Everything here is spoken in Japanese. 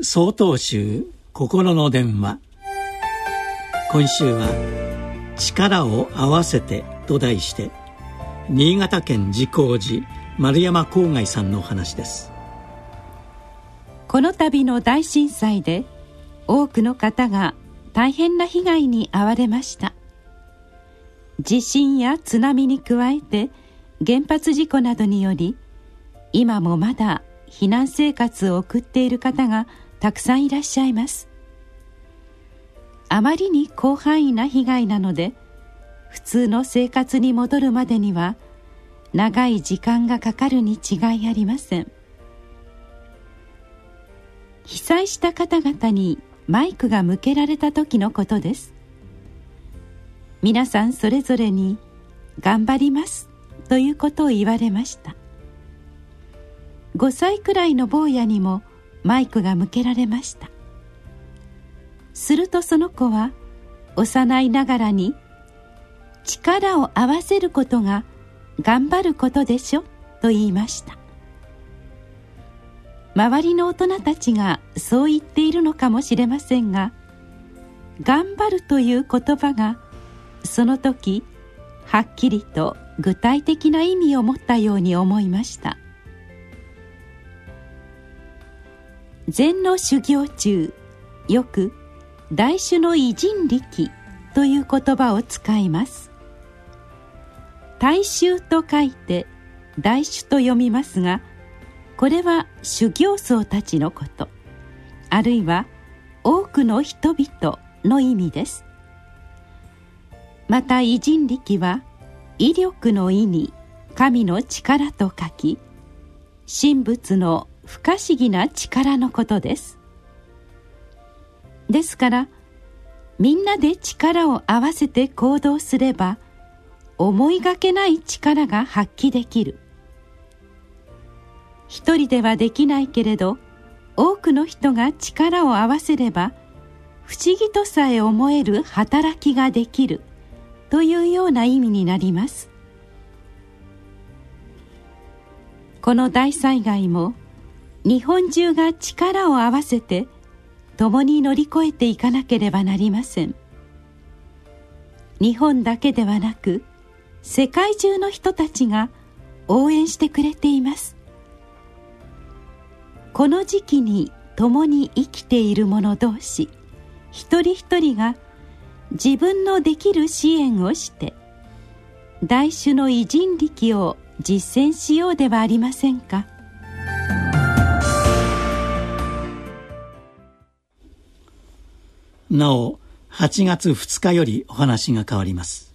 総統集心の電話。今週は「力を合わせて」と題して新潟県慈光寺丸山郊外さんのお話です。この度の大震災で多くの方が大変な被害に遭われました。地震や津波に加えて原発事故などにより今もまだ避難生活を送っている方がたくさんいらっしゃいます。あまりに広範囲な被害なので普通の生活に戻るまでには長い時間がかかるに違いありません。被災した方々にマイクが向けられた時のことです。皆さんそれぞれに「頑張ります」ということを言われました。5歳くらいの坊やにもマイクが向けられました。するとその子は幼いながらに「力を合わせることが頑張ることでしょ」と言いました。周りの大人たちがそう言っているのかもしれませんが「頑張る」という言葉がその時はっきりと具体的な意味を持ったように思いました。禅の修行中よく「大種の偉人力」という言葉を使います。大衆と書いて大種と読みますがこれは修行僧たちのこと。あるいは多くの人々の意味です。また偉人力は威力の意に神の力と書き神仏の不可思議な力のことです。ですからみんなで力を合わせて行動すれば思いがけない力が発揮できる。一人ではできないけれど多くの人が力を合わせれば不思議とさえ思える働きができる。というような意味になります。この大災害も日本中が力を合わせて共に乗り越えていかなければなりません。日本だけではなく世界中の人たちが応援してくれています。この時期に共に生きている者同士一人一人が自分のできる支援をして大種の偉人力を実践しようではありませんか。なお8月2日よりお話が変わります。